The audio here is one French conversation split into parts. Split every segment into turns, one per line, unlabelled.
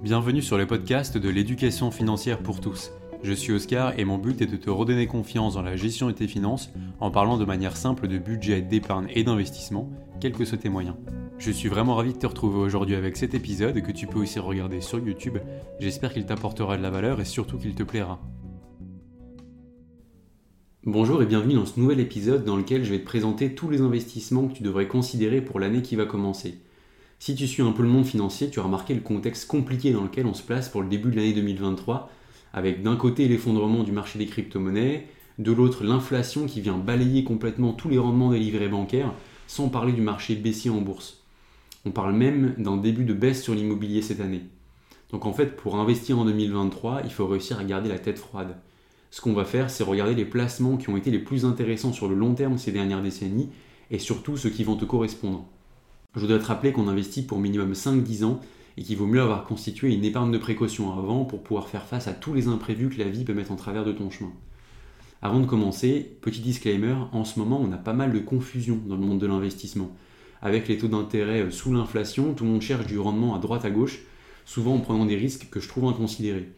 Bienvenue sur le podcast de l'éducation financière pour tous. Je suis Oscar et mon but est de te redonner confiance dans la gestion de tes finances en parlant de manière simple de budget, d'épargne et d'investissement, quels que soient tes moyens. Je suis vraiment ravi de te retrouver aujourd'hui avec cet épisode que tu peux aussi regarder sur YouTube. J'espère qu'il t'apportera de la valeur et surtout qu'il te plaira. Bonjour et bienvenue dans ce nouvel épisode dans lequel je vais te présenter tous les investissements que tu devrais considérer pour l'année qui va commencer. Si tu suis un peu le monde financier, tu as remarqué le contexte compliqué dans lequel on se place pour le début de l'année 2023, avec d'un côté l'effondrement du marché des crypto-monnaies, de l'autre l'inflation qui vient balayer complètement tous les rendements des livrets bancaires, sans parler du marché baissier en bourse. On parle même d'un début de baisse sur l'immobilier cette année. Donc en fait, pour investir en 2023, il faut réussir à garder la tête froide. Ce qu'on va faire, c'est regarder les placements qui ont été les plus intéressants sur le long terme ces dernières décennies, et surtout ceux qui vont te correspondre. Je voudrais te rappeler qu'on investit pour minimum 5-10 ans et qu'il vaut mieux avoir constitué une épargne de précaution avant pour pouvoir faire face à tous les imprévus que la vie peut mettre en travers de ton chemin. Avant de commencer, petit disclaimer, en ce moment on a pas mal de confusion dans le monde de l'investissement. Avec les taux d'intérêt euh, sous l'inflation, tout le monde cherche du rendement à droite à gauche, souvent en prenant des risques que je trouve inconsidérés.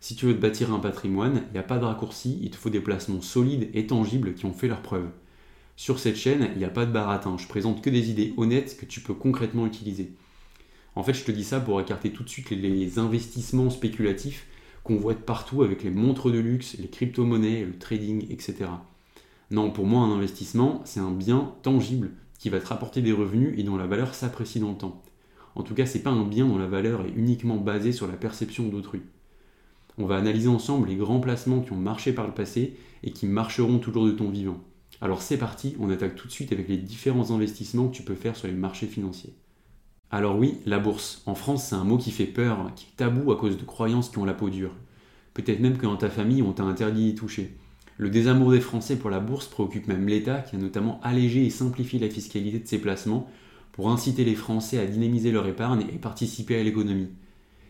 Si tu veux te bâtir un patrimoine, il n'y a pas de raccourci, il te faut des placements solides et tangibles qui ont fait leurs preuves. Sur cette chaîne, il n'y a pas de baratin, je présente que des idées honnêtes que tu peux concrètement utiliser. En fait, je te dis ça pour écarter tout de suite les investissements spéculatifs qu'on voit de partout avec les montres de luxe, les crypto-monnaies, le trading, etc. Non, pour moi, un investissement, c'est un bien tangible qui va te rapporter des revenus et dont la valeur s'apprécie dans le temps. En tout cas, c'est pas un bien dont la valeur est uniquement basée sur la perception d'autrui. On va analyser ensemble les grands placements qui ont marché par le passé et qui marcheront toujours de ton vivant. Alors c'est parti, on attaque tout de suite avec les différents investissements que tu peux faire sur les marchés financiers. Alors oui, la bourse. En France, c'est un mot qui fait peur, qui est tabou à cause de croyances qui ont la peau dure. Peut-être même que dans ta famille, on t'a interdit d'y toucher. Le désamour des Français pour la bourse préoccupe même l'État qui a notamment allégé et simplifié la fiscalité de ses placements pour inciter les Français à dynamiser leur épargne et participer à l'économie.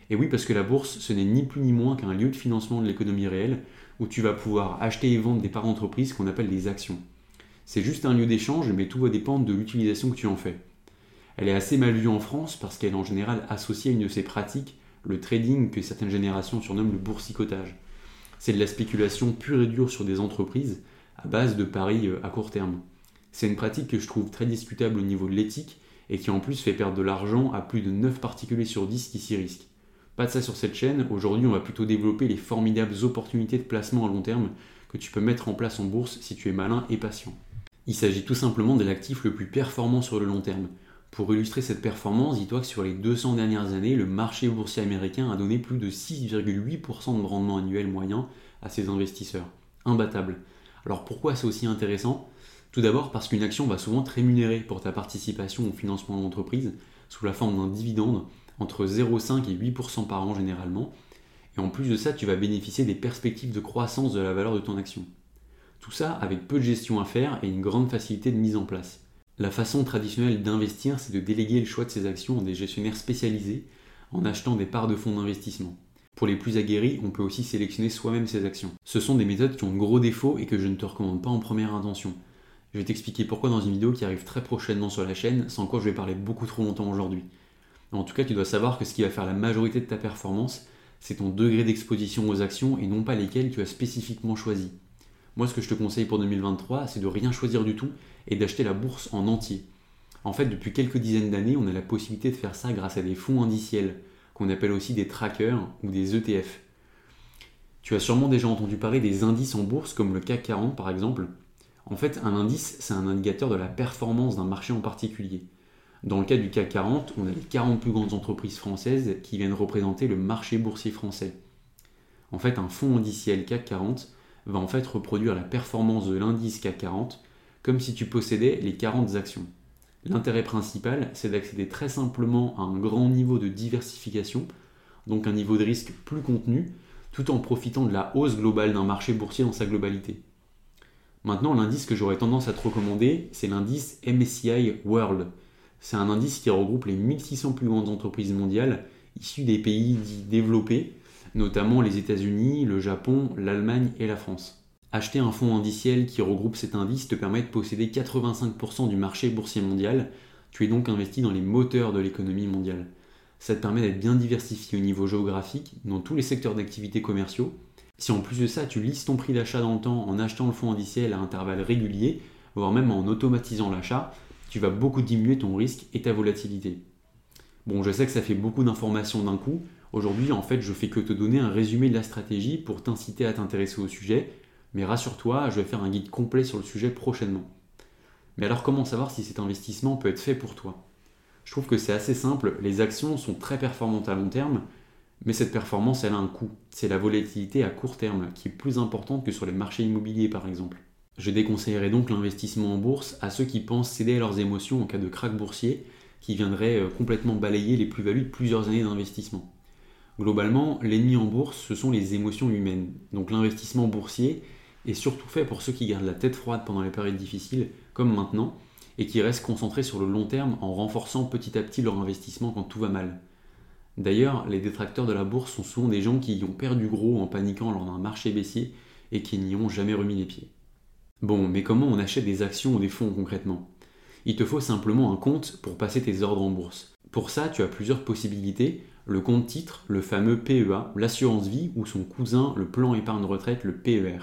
Et oui, parce que la bourse, ce n'est ni plus ni moins qu'un lieu de financement de l'économie réelle où tu vas pouvoir acheter et vendre des parts d'entreprise qu'on appelle des actions. C'est juste un lieu d'échange, mais tout va dépendre de l'utilisation que tu en fais. Elle est assez mal vue en France parce qu'elle est en général associée à une de ces pratiques, le trading que certaines générations surnomment le boursicotage. C'est de la spéculation pure et dure sur des entreprises à base de paris euh, à court terme. C'est une pratique que je trouve très discutable au niveau de l'éthique et qui en plus fait perdre de l'argent à plus de 9 particuliers sur 10 qui s'y risquent. Pas de ça sur cette chaîne, aujourd'hui on va plutôt développer les formidables opportunités de placement à long terme que tu peux mettre en place en bourse si tu es malin et patient. Il s'agit tout simplement de l'actif le plus performant sur le long terme. Pour illustrer cette performance, dis-toi que sur les 200 dernières années, le marché boursier américain a donné plus de 6,8% de rendement annuel moyen à ses investisseurs. Imbattable. Alors pourquoi c'est aussi intéressant? Tout d'abord parce qu'une action va souvent te rémunérer pour ta participation au financement de l'entreprise sous la forme d'un dividende entre 0,5 et 8% par an généralement. Et en plus de ça, tu vas bénéficier des perspectives de croissance de la valeur de ton action. Tout ça avec peu de gestion à faire et une grande facilité de mise en place. La façon traditionnelle d'investir, c'est de déléguer le choix de ses actions à des gestionnaires spécialisés en achetant des parts de fonds d'investissement. Pour les plus aguerris, on peut aussi sélectionner soi-même ses actions. Ce sont des méthodes qui ont de gros défauts et que je ne te recommande pas en première intention. Je vais t'expliquer pourquoi dans une vidéo qui arrive très prochainement sur la chaîne, sans quoi je vais parler beaucoup trop longtemps aujourd'hui. En tout cas, tu dois savoir que ce qui va faire la majorité de ta performance, c'est ton degré d'exposition aux actions et non pas lesquelles tu as spécifiquement choisi. Moi, ce que je te conseille pour 2023, c'est de rien choisir du tout et d'acheter la bourse en entier. En fait, depuis quelques dizaines d'années, on a la possibilité de faire ça grâce à des fonds indiciels, qu'on appelle aussi des trackers ou des ETF. Tu as sûrement déjà entendu parler des indices en bourse, comme le CAC 40 par exemple. En fait, un indice, c'est un indicateur de la performance d'un marché en particulier. Dans le cas du CAC 40, on a les 40 plus grandes entreprises françaises qui viennent représenter le marché boursier français. En fait, un fonds indiciel CAC 40 va en fait reproduire la performance de l'indice CAC 40 comme si tu possédais les 40 actions. L'intérêt principal, c'est d'accéder très simplement à un grand niveau de diversification, donc un niveau de risque plus contenu, tout en profitant de la hausse globale d'un marché boursier dans sa globalité. Maintenant, l'indice que j'aurais tendance à te recommander, c'est l'indice MSCI World. C'est un indice qui regroupe les 1600 plus grandes entreprises mondiales issues des pays dits développés, notamment les États-Unis, le Japon, l'Allemagne et la France. Acheter un fonds indiciel qui regroupe cet indice te permet de posséder 85% du marché boursier mondial, tu es donc investi dans les moteurs de l'économie mondiale. ça te permet d'être bien diversifié au niveau géographique dans tous les secteurs d'activité commerciaux. Si en plus de ça, tu lisses ton prix d'achat dans le temps en achetant le fonds indiciel à intervalles réguliers, voire même en automatisant l'achat, tu vas beaucoup diminuer ton risque et ta volatilité. Bon, je sais que ça fait beaucoup d'informations d'un coup. Aujourd'hui, en fait, je fais que te donner un résumé de la stratégie pour t'inciter à t'intéresser au sujet. Mais rassure-toi, je vais faire un guide complet sur le sujet prochainement. Mais alors, comment savoir si cet investissement peut être fait pour toi? Je trouve que c'est assez simple. Les actions sont très performantes à long terme, mais cette performance, elle a un coût. C'est la volatilité à court terme qui est plus importante que sur les marchés immobiliers, par exemple. Je déconseillerais donc l'investissement en bourse à ceux qui pensent céder à leurs émotions en cas de krach boursier qui viendrait euh, complètement balayer les plus-values de plusieurs années d'investissement. Globalement, l'ennemi en bourse, ce sont les émotions humaines. Donc l'investissement boursier est surtout fait pour ceux qui gardent la tête froide pendant les périodes difficiles, comme maintenant, et qui restent concentrés sur le long terme en renforçant petit à petit leur investissement quand tout va mal. D'ailleurs, les détracteurs de la bourse sont souvent des gens qui y ont perdu gros en paniquant lors d'un marché baissier et qui n'y ont jamais remis les pieds. Bon, mais comment on achète des actions ou des fonds concrètement? Il te faut simplement un compte pour passer tes ordres en bourse. Pour ça, tu as plusieurs possibilités. Le compte titre, le fameux PEA, l'assurance vie ou son cousin, le plan épargne retraite, le PER.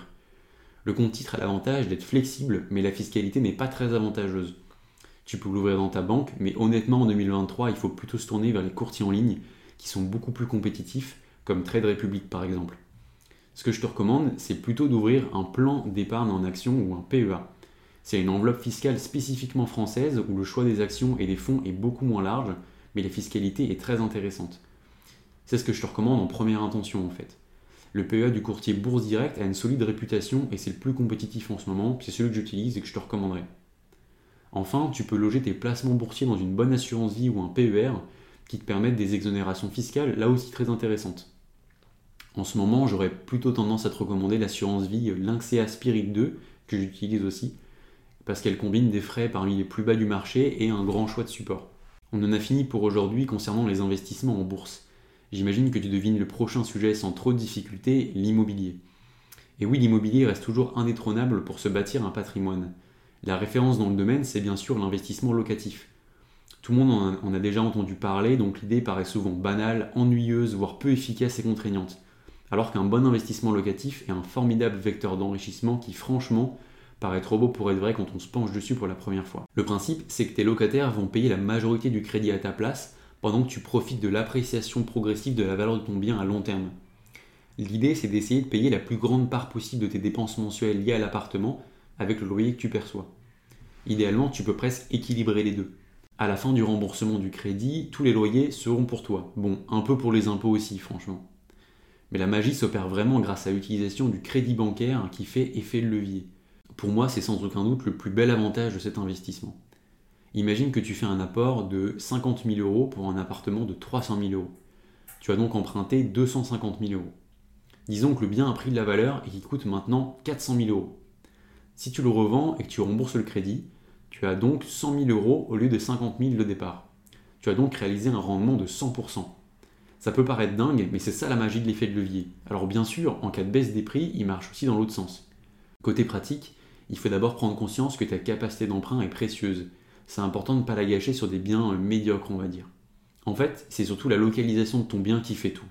Le compte titre a l'avantage d'être flexible, mais la fiscalité n'est pas très avantageuse. Tu peux l'ouvrir dans ta banque, mais honnêtement en 2023, il faut plutôt se tourner vers les courtiers en ligne qui sont beaucoup plus compétitifs, comme Trade Republic par exemple. Ce que je te recommande, c'est plutôt d'ouvrir un plan d'épargne en action ou un PEA. C'est une enveloppe fiscale spécifiquement française où le choix des actions et des fonds est beaucoup moins large, mais la fiscalité est très intéressante. C'est ce que je te recommande en première intention en fait. Le PEA du courtier Bourse Direct a une solide réputation et c'est le plus compétitif en ce moment, c'est celui que j'utilise et que je te recommanderais. Enfin, tu peux loger tes placements boursiers dans une bonne assurance vie ou un PER qui te permettent des exonérations fiscales là aussi très intéressantes. En ce moment, j'aurais plutôt tendance à te recommander l'assurance vie Lynxea Spirit 2, que j'utilise aussi, parce qu'elle combine des frais parmi les plus bas du marché et un grand choix de support. On en a fini pour aujourd'hui concernant les investissements en bourse. J'imagine que tu devines le prochain sujet sans trop de difficulté, l'immobilier. Et oui, l'immobilier reste toujours indétrônable pour se bâtir un patrimoine. La référence dans le domaine, c'est bien sûr l'investissement locatif. Tout le monde en a déjà entendu parler, donc l'idée paraît souvent banale, ennuyeuse, voire peu efficace et contraignante alors qu'un bon investissement locatif est un formidable vecteur d'enrichissement qui franchement paraît trop beau pour être vrai quand on se penche dessus pour la première fois. Le principe, c'est que tes locataires vont payer la majorité du crédit à ta place pendant que tu profites de l'appréciation progressive de la valeur de ton bien à long terme. L'idée, c'est d'essayer de payer la plus grande part possible de tes dépenses mensuelles liées à l'appartement avec le loyer que tu perçois. Idéalement, tu peux presque équilibrer les deux. À la fin du remboursement du crédit, tous les loyers seront pour toi. Bon, un peu pour les impôts aussi, franchement. Mais la magie s'opère vraiment grâce à l'utilisation du crédit bancaire qui fait effet de levier. Pour moi, c'est sans aucun doute le plus bel avantage de cet investissement. Imagine que tu fais un apport de 50 000 euros pour un appartement de 300 000 euros. Tu as donc emprunté 250 000 euros. Disons que le bien a pris de la valeur et qu'il coûte maintenant 400 000 euros. Si tu le revends et que tu rembourses le crédit, tu as donc 100 000 euros au lieu de 50 000 de départ. Tu as donc réalisé un rendement de 100%. Ça peut paraître dingue, mais c'est ça la magie de l'effet de levier. Alors bien sûr, en cas de baisse des prix, il marche aussi dans l'autre sens. Côté pratique, il faut d'abord prendre conscience que ta capacité d'emprunt est précieuse. C'est important de ne pas la gâcher sur des biens médiocres, on va dire. En fait, c'est surtout la localisation de ton bien qui fait tout.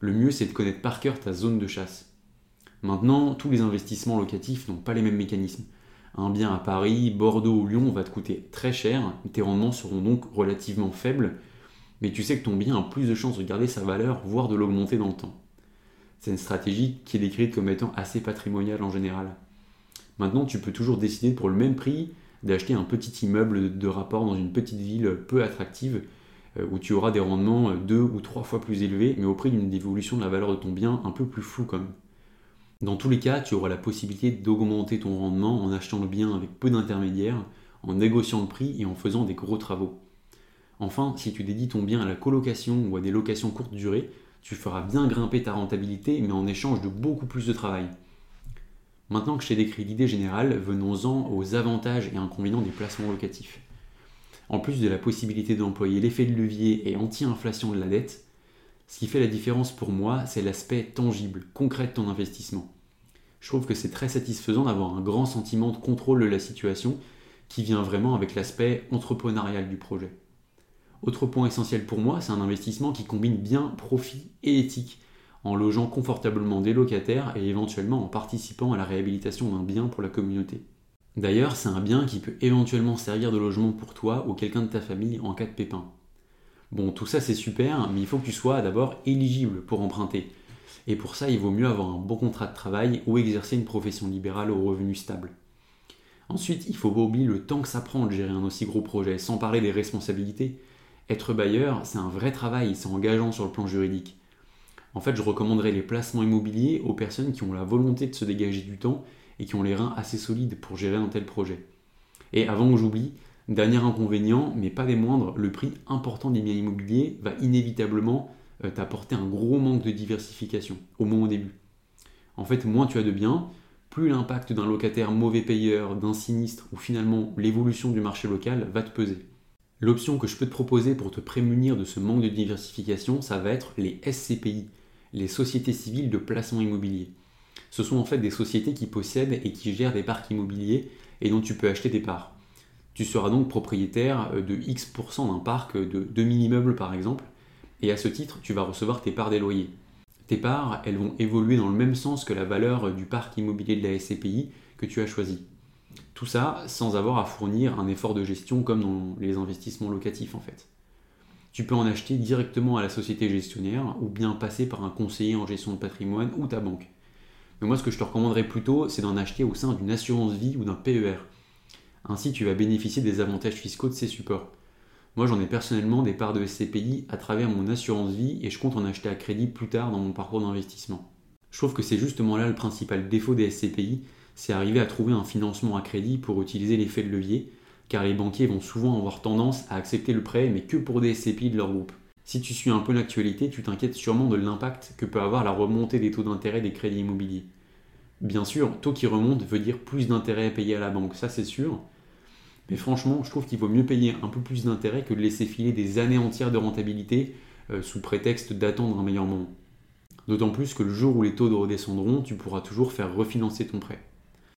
Le mieux, c'est de connaître par cœur ta zone de chasse. Maintenant, tous les investissements locatifs n'ont pas les mêmes mécanismes. Un bien à Paris, Bordeaux ou Lyon va te coûter très cher, tes rendements seront donc relativement faibles, mais tu sais que ton bien a plus de chances de garder sa valeur, voire de l'augmenter dans le temps. C'est une stratégie qui est décrite comme étant assez patrimoniale en général. Maintenant, tu peux toujours décider pour le même prix d'acheter un petit immeuble de rapport dans une petite ville peu attractive euh, où tu auras des rendements deux ou trois fois plus élevés, mais au prix d'une dévolution de la valeur de ton bien un peu plus floue quand même. Dans tous les cas, tu auras la possibilité d'augmenter ton rendement en achetant le bien avec peu d'intermédiaires, en négociant le prix et en faisant des gros travaux. Enfin, si tu dédies ton bien à la colocation ou à des locations courte durée, tu feras bien grimper ta rentabilité, mais en échange de beaucoup plus de travail. Maintenant que je t'ai décrit l'idée générale, venons-en aux avantages et inconvénients des placements locatifs. En plus de la possibilité d'employer l'effet de levier et anti-inflation de la dette, ce qui fait la différence pour moi, c'est l'aspect tangible, concret de ton investissement. Je trouve que c'est très satisfaisant d'avoir un grand sentiment de contrôle de la situation qui vient vraiment avec l'aspect entrepreneurial du projet. Autre point essentiel pour moi, c'est un investissement qui combine bien profit et éthique, en logeant confortablement des locataires et éventuellement en participant à la réhabilitation d'un bien pour la communauté. D'ailleurs, c'est un bien qui peut éventuellement servir de logement pour toi ou quelqu'un de ta famille en cas de pépin. Bon, tout ça c'est super, mais il faut que tu sois d'abord éligible pour emprunter. Et pour ça, il vaut mieux avoir un bon contrat de travail ou exercer une profession libérale aux revenus stables. Ensuite, il faut pas oublier le temps que ça prend de gérer un aussi gros projet, sans parler des responsabilités. Être bailleur, c'est un vrai travail, c'est engageant sur le plan juridique. En fait, je recommanderais les placements immobiliers aux personnes qui ont la volonté de se dégager du temps et qui ont les reins assez solides pour gérer un tel projet. Et avant que j'oublie, dernier inconvénient, mais pas des moindres, le prix important des biens immobiliers va inévitablement euh, t'apporter un gros manque de diversification, au moins au début. En fait, moins tu as de biens, plus l'impact d'un locataire mauvais payeur, d'un sinistre ou finalement l'évolution du marché local va te peser. L'option que je peux te proposer pour te prémunir de ce manque de diversification, ça va être les SCPI, les sociétés civiles de placement immobilier. Ce sont en fait des sociétés qui possèdent et qui gèrent des parcs immobiliers et dont tu peux acheter des parts. Tu seras donc propriétaire de X% d'un parc de 2000 immeubles par exemple, et à ce titre, tu vas recevoir tes parts des loyers. Tes parts, elles vont évoluer dans le même sens que la valeur du parc immobilier de la SCPI que tu as choisi. Tout ça sans avoir à fournir un effort de gestion comme dans les investissements locatifs en fait. Tu peux en acheter directement à la société gestionnaire ou bien passer par un conseiller en gestion de patrimoine ou ta banque. Mais moi ce que je te recommanderais plutôt c'est d'en acheter au sein d'une assurance vie ou d'un PER. Ainsi tu vas bénéficier des avantages fiscaux de ces supports. Moi, j'en ai personnellement des parts de SCPI à travers mon assurance vie et je compte en acheter à crédit plus tard dans mon parcours d'investissement. Je trouve que c'est justement là le principal défaut des SCPI, c'est arriver à trouver un financement à crédit pour utiliser l'effet de levier, car les banquiers vont souvent avoir tendance à accepter le prêt, mais que pour des SCPI de leur groupe. Si tu suis un peu l'actualité, tu t'inquiètes sûrement de l'impact que peut avoir la remontée des taux d'intérêt des crédits immobiliers. Bien sûr, taux qui remonte veut dire plus d'intérêt à payer à la banque, ça c'est sûr, mais franchement, je trouve qu'il vaut mieux payer un peu plus d'intérêt que de laisser filer des années entières de rentabilité euh, sous prétexte d'attendre un meilleur moment. D'autant plus que le jour où les taux redescendront, tu pourras toujours faire refinancer ton prêt.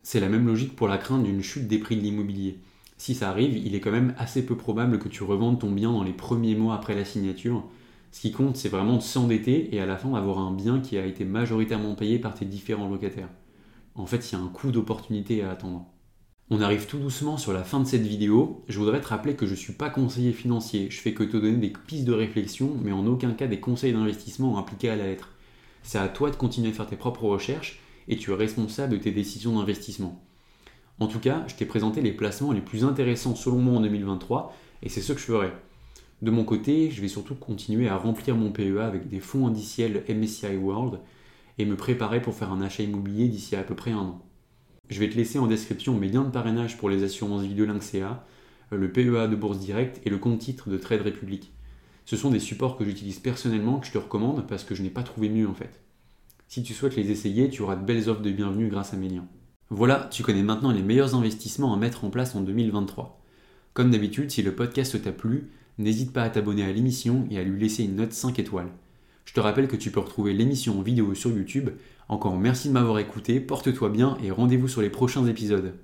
C'est la même logique pour la crainte d'une chute des prix de l'immobilier. Si ça arrive, il est quand même assez peu probable que tu revendes ton bien dans les premiers mois après la signature. Ce qui compte, c'est vraiment de s'endetter et à la fin d'avoir un bien qui a été majoritairement payé par tes différents locataires. En fait, il y a un coût d'opportunité à attendre. On arrive tout doucement sur la fin de cette vidéo. Je voudrais te rappeler que je ne suis pas conseiller financier. Je fais que te donner des pistes de réflexion, mais en aucun cas des conseils d'investissement impliqués à la lettre. C'est à toi de continuer à faire tes propres recherches et tu es responsable de tes décisions d'investissement. En tout cas, je t'ai présenté les placements les plus intéressants selon moi en 2023 et c'est ce que je ferai. De mon côté, je vais surtout continuer à remplir mon PEA avec des fonds indiciels MSCI World et me préparer pour faire un achat immobilier d'ici à, peu près un an. Je vais te laisser en description mes liens de parrainage pour les assurances vie de le PEA de Bourse Direct et le compte titre de Trade Republic. Ce sont des supports que j'utilise personnellement, que je te recommande parce que je n'ai pas trouvé mieux en fait. Si tu souhaites les essayer, tu auras de belles offres de bienvenue grâce à mes liens. Voilà, tu connais maintenant les meilleurs investissements à mettre en place en 2023. Comme d'habitude, si le podcast t'a plu, n'hésite pas à t'abonner à l'émission et à lui laisser une note 5 étoiles. Je te rappelle que tu peux retrouver l'émission en vidéo sur YouTube encore merci de m'avoir écouté, porte-toi bien et rendez-vous sur les prochains épisodes.